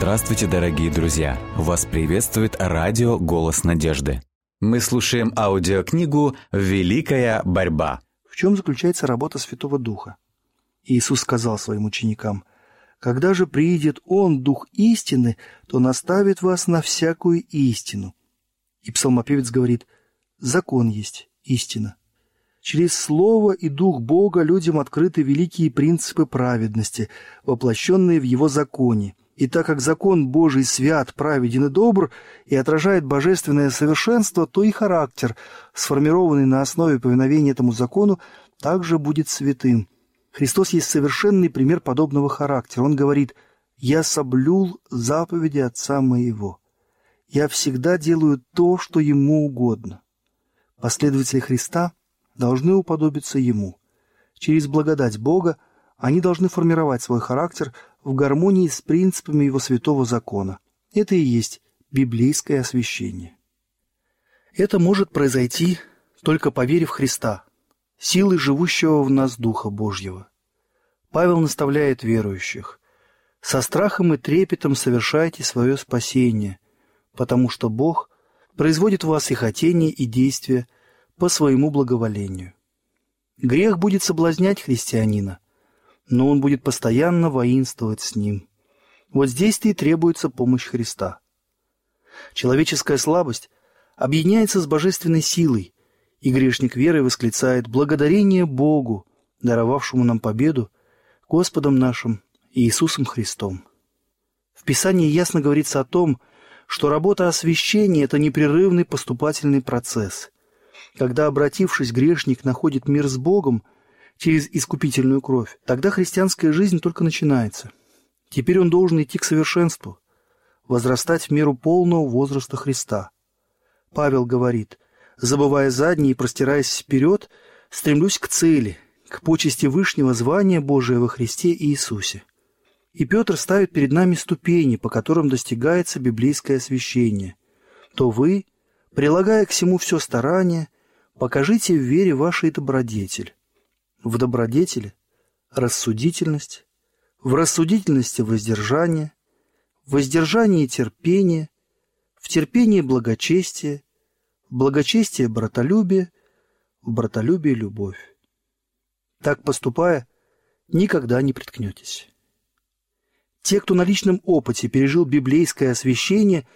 Здравствуйте, дорогие друзья! Вас приветствует радио «Голос надежды». Мы слушаем аудиокнигу «Великая борьба». В чем заключается работа Святого Духа? Иисус сказал своим ученикам, «Когда же приидет Он, Дух истины, то наставит вас на всякую истину». И псалмопевец говорит, «Закон есть истина». Через Слово и Дух Бога людям открыты великие принципы праведности, воплощенные в Его законе. И так как закон Божий свят, праведен и добр и отражает божественное совершенство, то и характер, сформированный на основе повиновения этому закону, также будет святым. Христос есть совершенный пример подобного характера. Он говорит «Я соблюл заповеди Отца моего. Я всегда делаю то, что Ему угодно». Последователи Христа – должны уподобиться Ему. Через благодать Бога они должны формировать свой характер в гармонии с принципами Его святого закона. Это и есть библейское освящение. Это может произойти, только поверив в Христа, силы живущего в нас Духа Божьего. Павел наставляет верующих. «Со страхом и трепетом совершайте свое спасение, потому что Бог производит в вас и хотение, и действия, по своему благоволению. Грех будет соблазнять христианина, но он будет постоянно воинствовать с ним. Вот здесь-то и требуется помощь Христа. Человеческая слабость объединяется с божественной силой, и грешник веры восклицает «Благодарение Богу, даровавшему нам победу, Господом нашим Иисусом Христом». В Писании ясно говорится о том, что работа освящения – это непрерывный поступательный процесс – когда, обратившись, грешник находит мир с Богом через искупительную кровь, тогда христианская жизнь только начинается. Теперь он должен идти к совершенству, возрастать в меру полного возраста Христа. Павел говорит, забывая задние и простираясь вперед, стремлюсь к цели, к почести Вышнего звания Божия во Христе Иисусе. И Петр ставит перед нами ступени, по которым достигается библейское освящение. То вы, прилагая к всему все старание, Покажите в вере вашей добродетель. В добродетели – рассудительность, в рассудительности – воздержание, в воздержании – терпение, в терпении – благочестие, в благочестие – братолюбие, в братолюбие – любовь. Так поступая, никогда не приткнетесь. Те, кто на личном опыте пережил библейское освящение,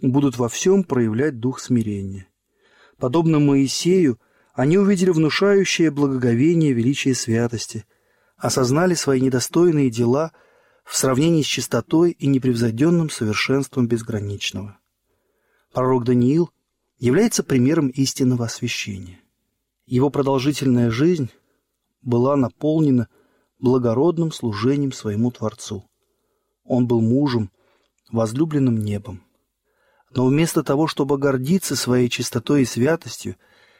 будут во всем проявлять дух смирения. Подобно Моисею, они увидели внушающее благоговение величие святости, осознали свои недостойные дела в сравнении с чистотой и непревзойденным совершенством безграничного. Пророк Даниил является примером истинного освящения. Его продолжительная жизнь была наполнена благородным служением своему Творцу. Он был мужем, возлюбленным небом. Но вместо того, чтобы гордиться своей чистотой и святостью,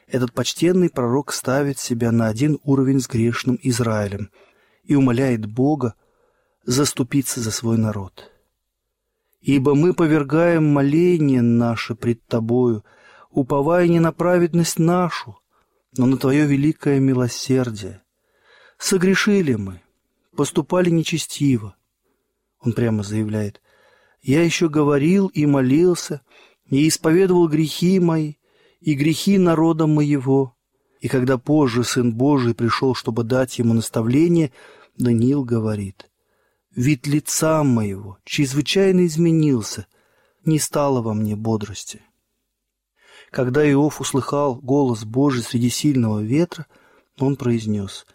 этот почтенный пророк ставит себя на один уровень с грешным Израилем и умоляет Бога заступиться за свой народ. «Ибо мы повергаем моление наше пред Тобою, уповая не на праведность нашу, но на Твое великое милосердие. Согрешили мы, поступали нечестиво». Он прямо заявляет, я еще говорил и молился, и исповедовал грехи мои, и грехи народа моего. И когда позже Сын Божий пришел, чтобы дать ему наставление, Даниил говорит, «Вид лица моего чрезвычайно изменился, не стало во мне бодрости». Когда Иов услыхал голос Божий среди сильного ветра, он произнес,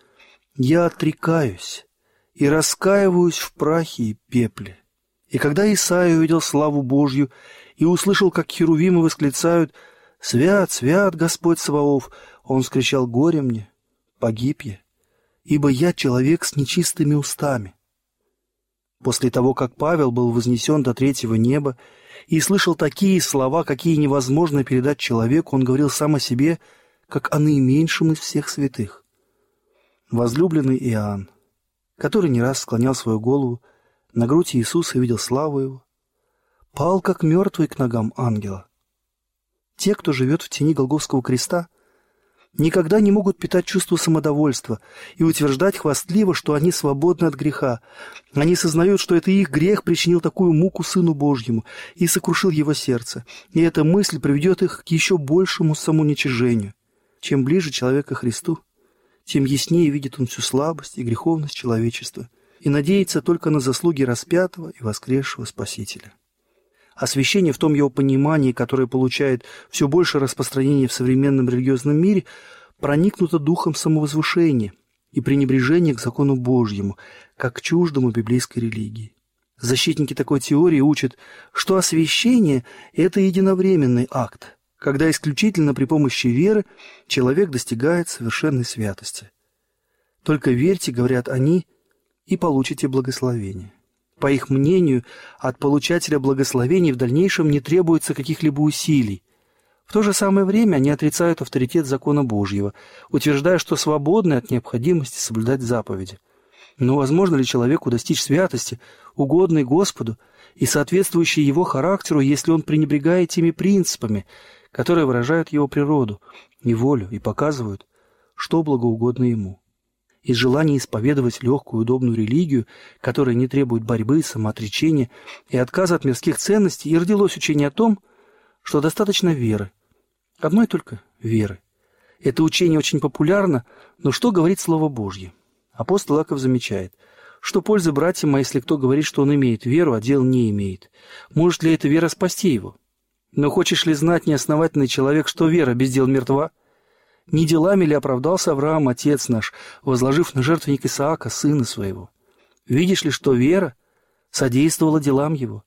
«Я отрекаюсь и раскаиваюсь в прахе и пепле. И когда Исаия увидел славу Божью и услышал, как херувимы восклицают «Свят, свят, Господь Саваоф!», он скричал «Горе мне! Погиб я, ибо я человек с нечистыми устами». После того, как Павел был вознесен до третьего неба и слышал такие слова, какие невозможно передать человеку, он говорил сам о себе, как о наименьшем из всех святых. Возлюбленный Иоанн, который не раз склонял свою голову на грудь Иисуса видел славу Его, пал, как мертвый к ногам ангела. Те, кто живет в тени Голговского креста, никогда не могут питать чувство самодовольства и утверждать хвастливо, что они свободны от греха. Они сознают, что это их грех причинил такую муку Сыну Божьему и сокрушил его сердце, и эта мысль приведет их к еще большему самоуничижению. Чем ближе человек к Христу, тем яснее видит он всю слабость и греховность человечества и надеется только на заслуги распятого и воскресшего Спасителя. Освящение в том его понимании, которое получает все больше распространения в современном религиозном мире, проникнуто духом самовозвышения и пренебрежения к закону Божьему, как к чуждому библейской религии. Защитники такой теории учат, что освящение – это единовременный акт, когда исключительно при помощи веры человек достигает совершенной святости. Только верьте, говорят они, и получите благословение. По их мнению, от получателя благословений в дальнейшем не требуется каких-либо усилий. В то же самое время они отрицают авторитет закона Божьего, утверждая, что свободны от необходимости соблюдать заповеди. Но возможно ли человеку достичь святости, угодной Господу и соответствующей его характеру, если он пренебрегает теми принципами, которые выражают его природу и волю и показывают, что благоугодно ему? Из желания исповедовать легкую удобную религию, которая не требует борьбы, самоотречения и отказа от мирских ценностей, и родилось учение о том, что достаточно веры. Одной только веры. Это учение очень популярно, но что говорит Слово Божье? Апостол Аков замечает, что польза братьям, а если кто говорит, что он имеет веру, а дел не имеет? Может ли эта вера спасти его? Но хочешь ли знать, неосновательный человек, что вера без дел мертва? Не делами ли оправдался Авраам, отец наш, возложив на жертвенник Исаака, сына своего? Видишь ли, что вера содействовала делам его?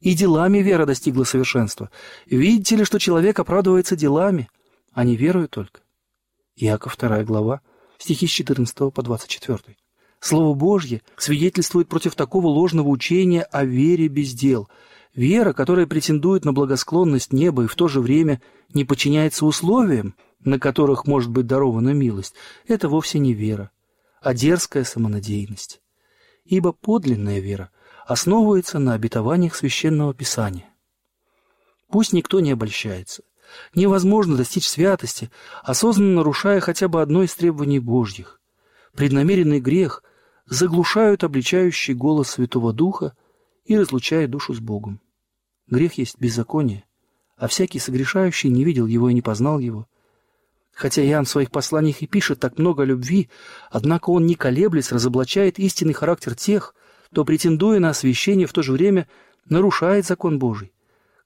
И делами вера достигла совершенства. Видите ли, что человек оправдывается делами, а не верою только? Иаков 2 глава, стихи с 14 по 24. Слово Божье свидетельствует против такого ложного учения о вере без дел. Вера, которая претендует на благосклонность неба и в то же время не подчиняется условиям, на которых может быть дарована милость, это вовсе не вера, а дерзкая самонадеянность. Ибо подлинная вера основывается на обетованиях Священного Писания. Пусть никто не обольщается. Невозможно достичь святости, осознанно нарушая хотя бы одно из требований Божьих. Преднамеренный грех заглушают обличающий голос Святого Духа и разлучает душу с Богом. Грех есть беззаконие, а всякий согрешающий не видел его и не познал его, Хотя Иоанн в своих посланиях и пишет так много любви, однако он, не колеблясь, разоблачает истинный характер тех, кто, претендуя на освящение, в то же время нарушает закон Божий.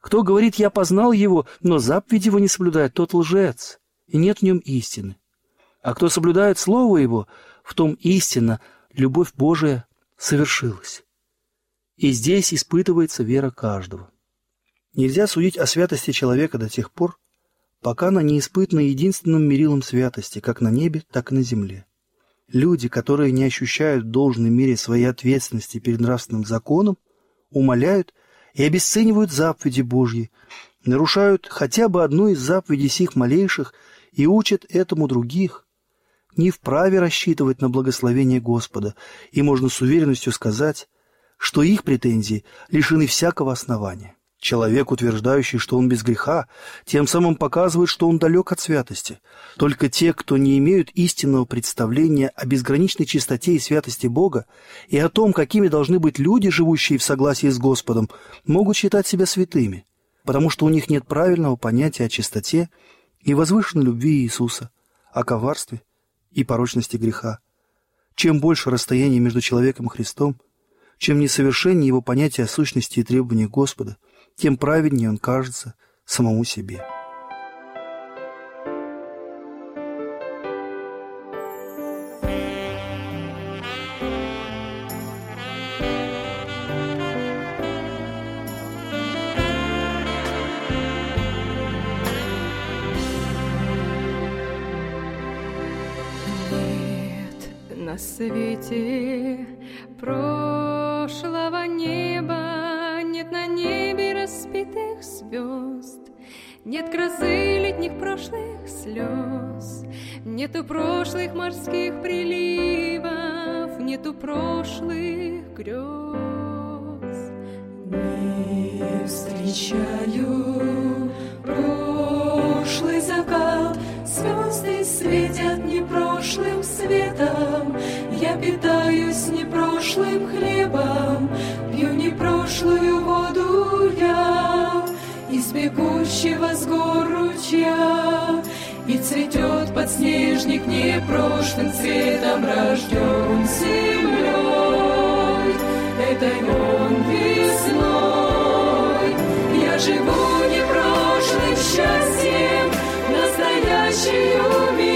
Кто говорит «я познал его», но заповедь его не соблюдает, тот лжец, и нет в нем истины. А кто соблюдает Слово его, в том истина, любовь Божия совершилась. И здесь испытывается вера каждого. Нельзя судить о святости человека до тех пор, пока она не испытана единственным мерилом святости, как на небе, так и на земле. Люди, которые не ощущают в должной мере своей ответственности перед нравственным законом, умоляют и обесценивают заповеди Божьи, нарушают хотя бы одну из заповедей сих малейших и учат этому других. Не вправе рассчитывать на благословение Господа, и можно с уверенностью сказать, что их претензии лишены всякого основания. Человек, утверждающий, что он без греха, тем самым показывает, что он далек от святости. Только те, кто не имеют истинного представления о безграничной чистоте и святости Бога и о том, какими должны быть люди, живущие в согласии с Господом, могут считать себя святыми, потому что у них нет правильного понятия о чистоте и возвышенной любви Иисуса, о коварстве и порочности греха. Чем больше расстояние между человеком и Христом, чем несовершеннее его понятие о сущности и требованиях Господа – тем праведнее он кажется самому себе. звезды светят непрошлым светом. Я питаюсь непрошлым хлебом, пью непрошлую воду я из бегущего с гор ручья. И цветет подснежник непрошлым цветом, рожден землей. Это он весной. Я живу непрошлым счастьем, ciúme.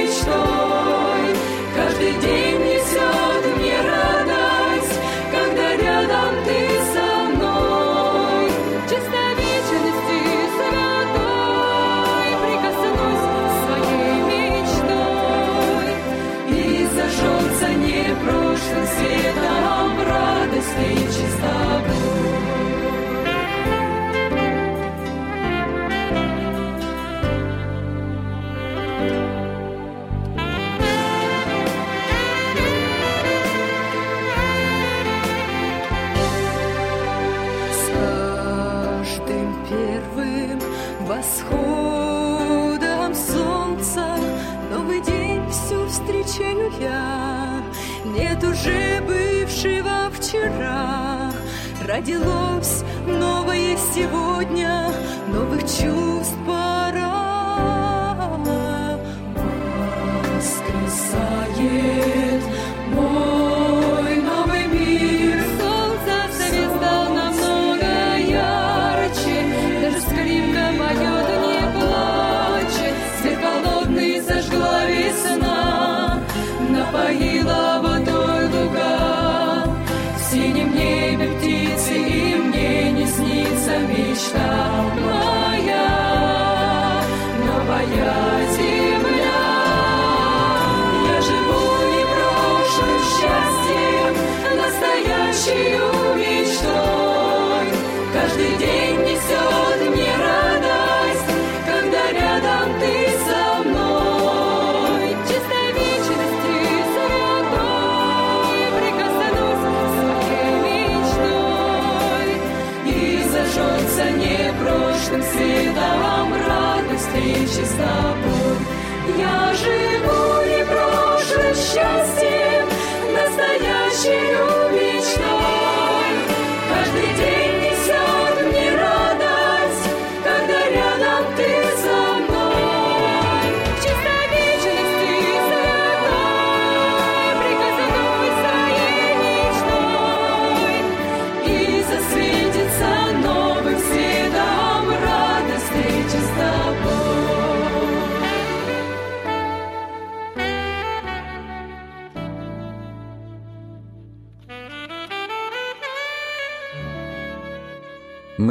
My he.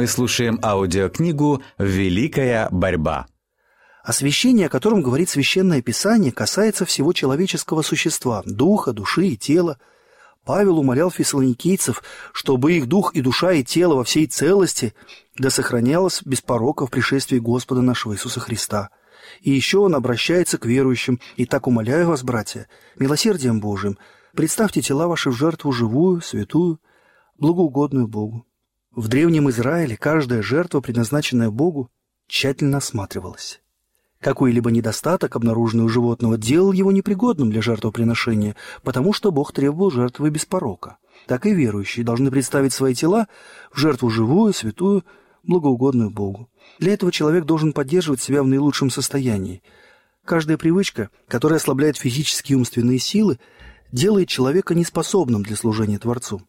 Мы слушаем аудиокнигу «Великая борьба». Освящение, о котором говорит Священное Писание, касается всего человеческого существа, духа, души и тела. Павел умолял фессалоникийцев, чтобы их дух и душа и тело во всей целости да сохранялось без порока в пришествии Господа нашего Иисуса Христа. И еще он обращается к верующим, и так умоляю вас, братья, милосердием Божиим, представьте тела ваши в жертву живую, святую, благоугодную Богу. В Древнем Израиле каждая жертва, предназначенная Богу, тщательно осматривалась. Какой-либо недостаток, обнаруженный у животного, делал его непригодным для жертвоприношения, потому что Бог требовал жертвы без порока. Так и верующие должны представить свои тела в жертву живую, святую, благоугодную Богу. Для этого человек должен поддерживать себя в наилучшем состоянии. Каждая привычка, которая ослабляет физические и умственные силы, делает человека неспособным для служения Творцу.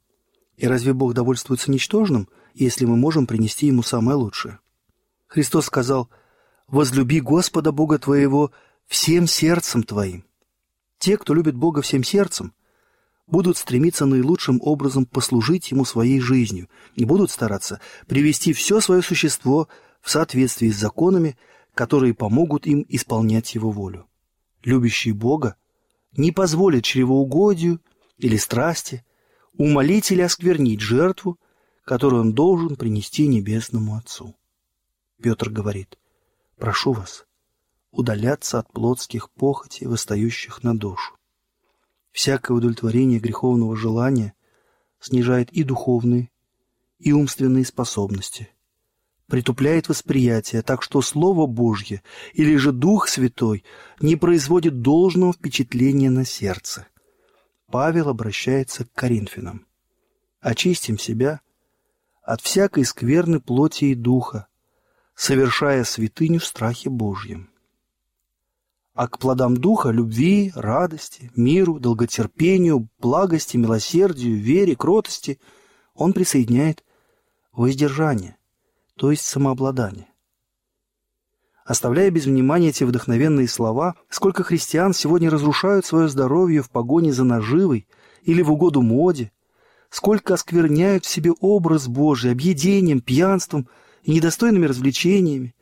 И разве Бог довольствуется ничтожным, если мы можем принести Ему самое лучшее? Христос сказал «Возлюби Господа Бога твоего всем сердцем твоим». Те, кто любит Бога всем сердцем, будут стремиться наилучшим образом послужить Ему своей жизнью и будут стараться привести все свое существо в соответствии с законами, которые помогут им исполнять Его волю. Любящие Бога не позволят чревоугодию или страсти умолить или осквернить жертву, которую он должен принести Небесному Отцу. Петр говорит, прошу вас удаляться от плотских похотей, восстающих на душу. Всякое удовлетворение греховного желания снижает и духовные, и умственные способности, притупляет восприятие, так что Слово Божье или же Дух Святой не производит должного впечатления на сердце. Павел обращается к Коринфянам. очистим себя от всякой скверны плоти и духа, совершая святыню в страхе Божьем. А к плодам духа, любви, радости, миру, долготерпению, благости, милосердию, вере, кротости он присоединяет воздержание, то есть самообладание. Оставляя без внимания эти вдохновенные слова, сколько христиан сегодня разрушают свое здоровье в погоне за наживой или в угоду моде, сколько оскверняют в себе образ Божий объедением, пьянством и недостойными развлечениями.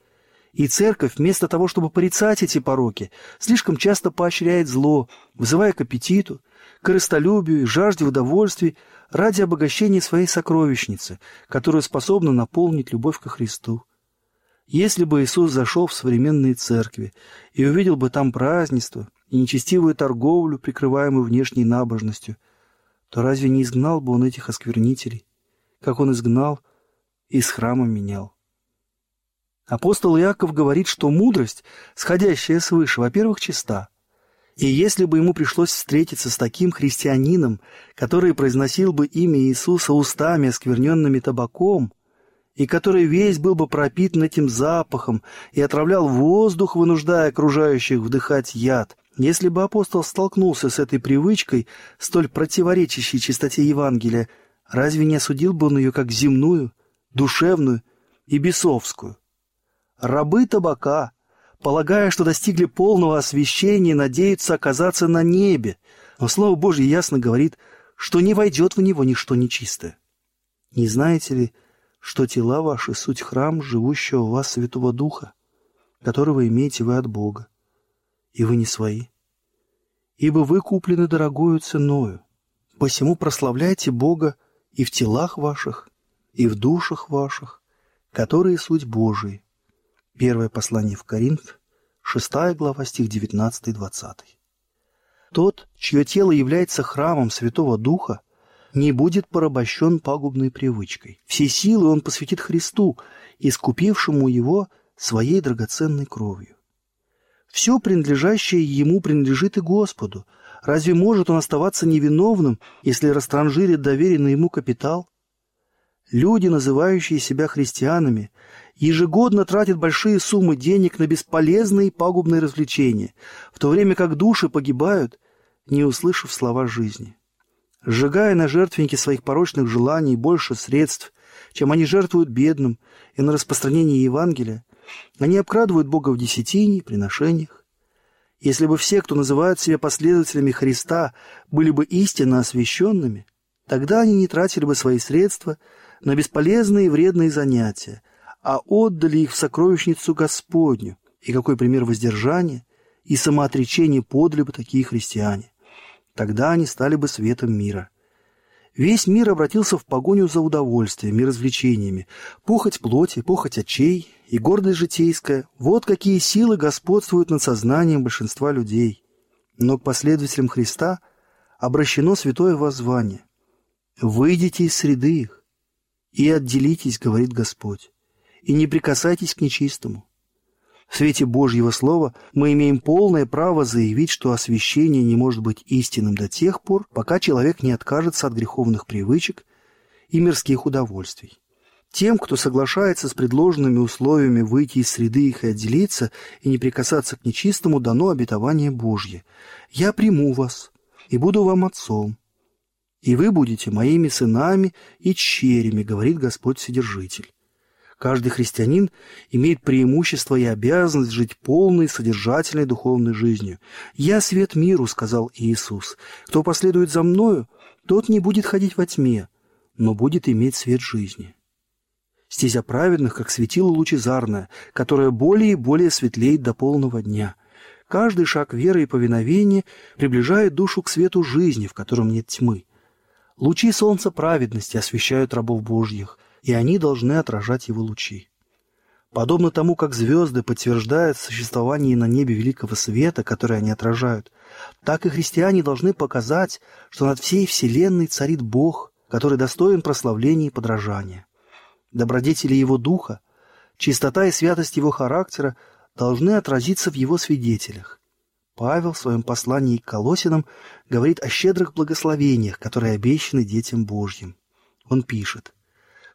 И церковь, вместо того, чтобы порицать эти пороки, слишком часто поощряет зло, вызывая к аппетиту, корыстолюбию и жажде удовольствий ради обогащения своей сокровищницы, которую способна наполнить любовь ко Христу. Если бы Иисус зашел в современные церкви и увидел бы там празднество и нечестивую торговлю, прикрываемую внешней набожностью, то разве не изгнал бы он этих осквернителей, как он изгнал и из храма менял? Апостол Иаков говорит, что мудрость, сходящая свыше, во-первых, чиста. И если бы ему пришлось встретиться с таким христианином, который произносил бы имя Иисуса устами, оскверненными табаком, и который весь был бы пропитан этим запахом и отравлял воздух, вынуждая окружающих вдыхать яд. Если бы апостол столкнулся с этой привычкой, столь противоречащей чистоте Евангелия, разве не осудил бы он ее как земную, душевную и бесовскую? Рабы табака, полагая, что достигли полного освящения, надеются оказаться на небе, но Слово Божье ясно говорит, что не войдет в него ничто нечистое. Не знаете ли, что тела ваши — суть храм живущего в вас Святого Духа, которого имеете вы от Бога, и вы не свои. Ибо вы куплены дорогою ценою, посему прославляйте Бога и в телах ваших, и в душах ваших, которые суть Божии. Первое послание в Коринф, 6 глава, стих 19-20. Тот, чье тело является храмом Святого Духа, не будет порабощен пагубной привычкой. Все силы он посвятит Христу, искупившему его своей драгоценной кровью. Все принадлежащее ему принадлежит и Господу. Разве может он оставаться невиновным, если растранжирит доверенный ему капитал? Люди, называющие себя христианами, ежегодно тратят большие суммы денег на бесполезные и пагубные развлечения, в то время как души погибают, не услышав слова жизни сжигая на жертвеннике своих порочных желаний больше средств, чем они жертвуют бедным и на распространение Евангелия, они обкрадывают Бога в десятине, приношениях. Если бы все, кто называют себя последователями Христа, были бы истинно освященными, тогда они не тратили бы свои средства на бесполезные и вредные занятия, а отдали их в сокровищницу Господню. И какой пример воздержания и самоотречения подали бы такие христиане. Тогда они стали бы светом мира. Весь мир обратился в погоню за удовольствием и развлечениями. Похоть плоти, похоть очей и гордость житейская – вот какие силы господствуют над сознанием большинства людей. Но к последователям Христа обращено святое воззвание. «Выйдите из среды их и отделитесь, — говорит Господь, — и не прикасайтесь к нечистому, в свете Божьего Слова мы имеем полное право заявить, что освящение не может быть истинным до тех пор, пока человек не откажется от греховных привычек и мирских удовольствий. Тем, кто соглашается с предложенными условиями выйти из среды их и отделиться, и не прикасаться к нечистому, дано обетование Божье. «Я приму вас и буду вам отцом, и вы будете моими сынами и черями», говорит Господь Вседержитель. Каждый христианин имеет преимущество и обязанность жить полной, содержательной духовной жизнью. «Я свет миру», — сказал Иисус. «Кто последует за Мною, тот не будет ходить во тьме, но будет иметь свет жизни». Стезя праведных, как светило лучезарное, которое более и более светлеет до полного дня. Каждый шаг веры и повиновения приближает душу к свету жизни, в котором нет тьмы. Лучи солнца праведности освещают рабов Божьих — и они должны отражать его лучи. Подобно тому, как звезды подтверждают существование на небе великого света, который они отражают, так и христиане должны показать, что над всей вселенной царит Бог, который достоин прославления и подражания. Добродетели Его Духа, чистота и святость Его характера должны отразиться в Его свидетелях. Павел в своем послании к Колосинам говорит о щедрых благословениях, которые обещаны детям Божьим. он пишет.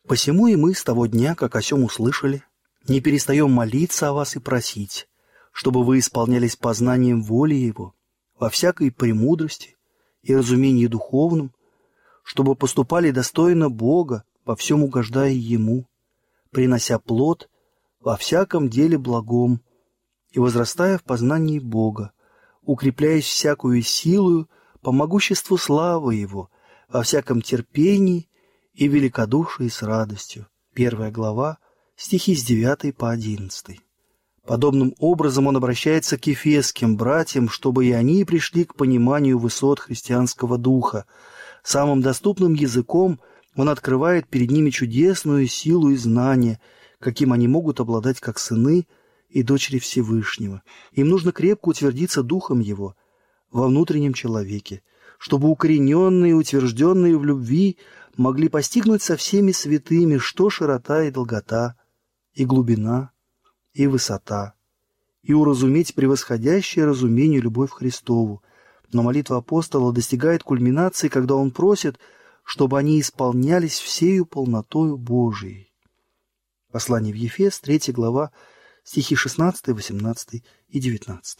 «Посему и мы с того дня, как о сем услышали, не перестаем молиться о вас и просить, чтобы вы исполнялись познанием воли Его во всякой премудрости и разумении духовном, чтобы поступали достойно Бога, во всем угождая Ему, принося плод во всяком деле благом и возрастая в познании Бога, укрепляясь всякую силою по могуществу славы Его, во всяком терпении и великодушии с радостью. Первая глава, стихи с 9 по 11. Подобным образом он обращается к ефесским братьям, чтобы и они пришли к пониманию высот христианского духа. Самым доступным языком он открывает перед ними чудесную силу и знание, каким они могут обладать как сыны и дочери Всевышнего. Им нужно крепко утвердиться духом его во внутреннем человеке, чтобы укорененные и утвержденные в любви могли постигнуть со всеми святыми, что широта и долгота, и глубина, и высота, и уразуметь превосходящее разумению любовь Христову. Но молитва апостола достигает кульминации, когда он просит, чтобы они исполнялись всею полнотою Божией. Послание в Ефес, 3 глава, стихи 16, 18 и 19.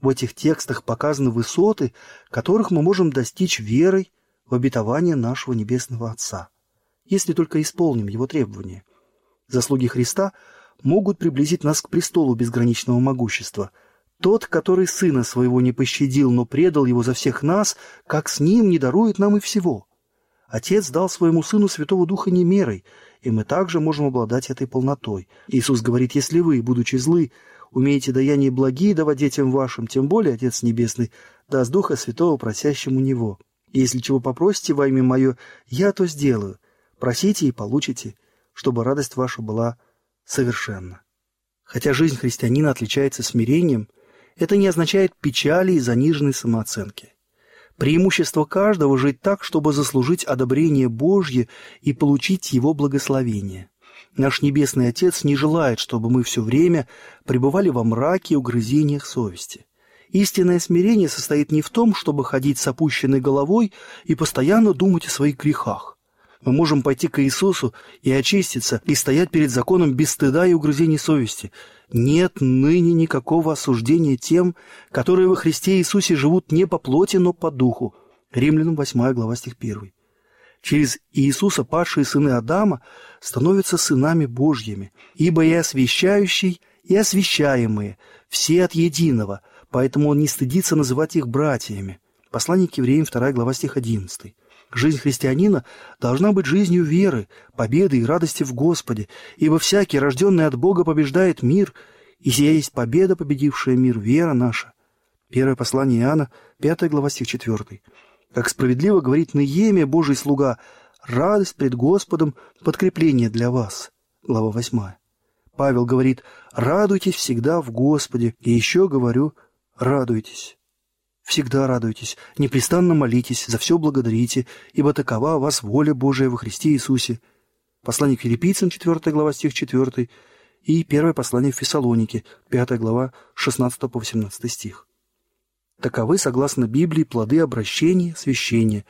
В этих текстах показаны высоты, которых мы можем достичь верой в обетование нашего Небесного Отца, если только исполним Его требования. Заслуги Христа могут приблизить нас к престолу безграничного могущества. Тот, который Сына Своего не пощадил, но предал Его за всех нас, как с Ним не дарует нам и всего. Отец дал Своему Сыну Святого Духа не мерой, и мы также можем обладать этой полнотой. Иисус говорит, если вы, будучи злы, умеете даяние благие давать детям вашим, тем более Отец Небесный даст Духа Святого просящему Него. Если чего попросите во имя Мое, я то сделаю. Просите и получите, чтобы радость ваша была совершенна. Хотя жизнь христианина отличается смирением, это не означает печали и заниженной самооценки. Преимущество каждого – жить так, чтобы заслужить одобрение Божье и получить Его благословение. Наш Небесный Отец не желает, чтобы мы все время пребывали во мраке и угрызениях совести. Истинное смирение состоит не в том, чтобы ходить с опущенной головой и постоянно думать о своих грехах. Мы можем пойти к Иисусу и очиститься, и стоять перед законом без стыда и угрызений совести. Нет ныне никакого осуждения тем, которые во Христе Иисусе живут не по плоти, но по духу. Римлянам 8 глава стих 1. Через Иисуса падшие сыны Адама становятся сынами Божьими, ибо и освящающий, и освящаемые, все от единого, поэтому он не стыдится называть их братьями. Послание к евреям 2 глава стих 11. Жизнь христианина должна быть жизнью веры, победы и радости в Господе, ибо всякий, рожденный от Бога, побеждает мир, и сия есть победа, победившая мир, вера наша. Первое послание Иоанна, 5 глава, стих 4. Как справедливо говорит Наемия, Божий слуга, радость пред Господом — подкрепление для вас. Глава 8. Павел говорит, радуйтесь всегда в Господе, и еще говорю, радуйтесь. Всегда радуйтесь, непрестанно молитесь, за все благодарите, ибо такова вас воля Божия во Христе Иисусе. Послание к филиппийцам, 4 глава, стих 4, и первое послание в Фессалонике, 5 глава, 16 по 18 стих. Таковы, согласно Библии, плоды обращения, священия,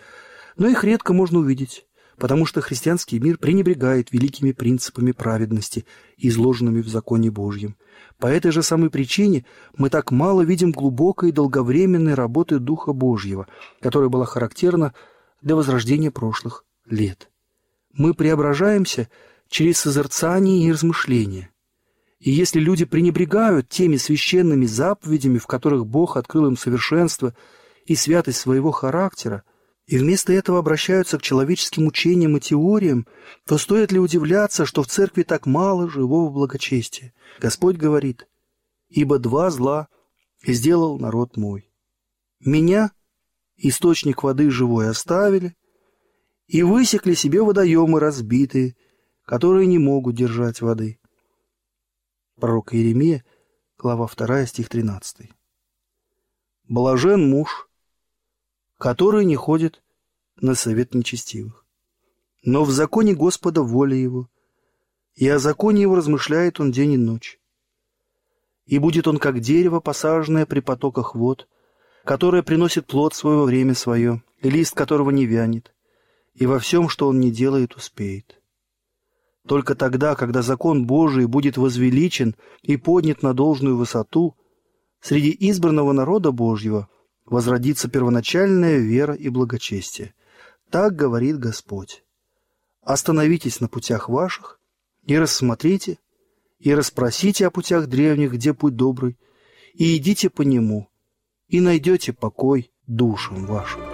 но их редко можно увидеть, потому что христианский мир пренебрегает великими принципами праведности, изложенными в законе Божьем. По этой же самой причине мы так мало видим глубокой и долговременной работы Духа Божьего, которая была характерна для возрождения прошлых лет. Мы преображаемся через созерцание и размышление. И если люди пренебрегают теми священными заповедями, в которых Бог открыл им совершенство и святость своего характера, и вместо этого обращаются к человеческим учениям и теориям, то стоит ли удивляться, что в церкви так мало живого благочестия? Господь говорит, «Ибо два зла сделал народ мой. Меня, источник воды живой, оставили, и высекли себе водоемы разбитые, которые не могут держать воды». Пророк Иеремия, глава 2, стих 13. «Блажен муж, который не ходит на совет нечестивых. Но в законе Господа воля его, и о законе его размышляет он день и ночь. И будет он как дерево, посаженное при потоках вод, которое приносит плод свое во время свое, и лист которого не вянет, и во всем, что он не делает, успеет. Только тогда, когда закон Божий будет возвеличен и поднят на должную высоту, среди избранного народа Божьего возродится первоначальная вера и благочестие. Так говорит Господь. Остановитесь на путях ваших и рассмотрите, и расспросите о путях древних, где путь добрый, и идите по нему, и найдете покой душам вашим.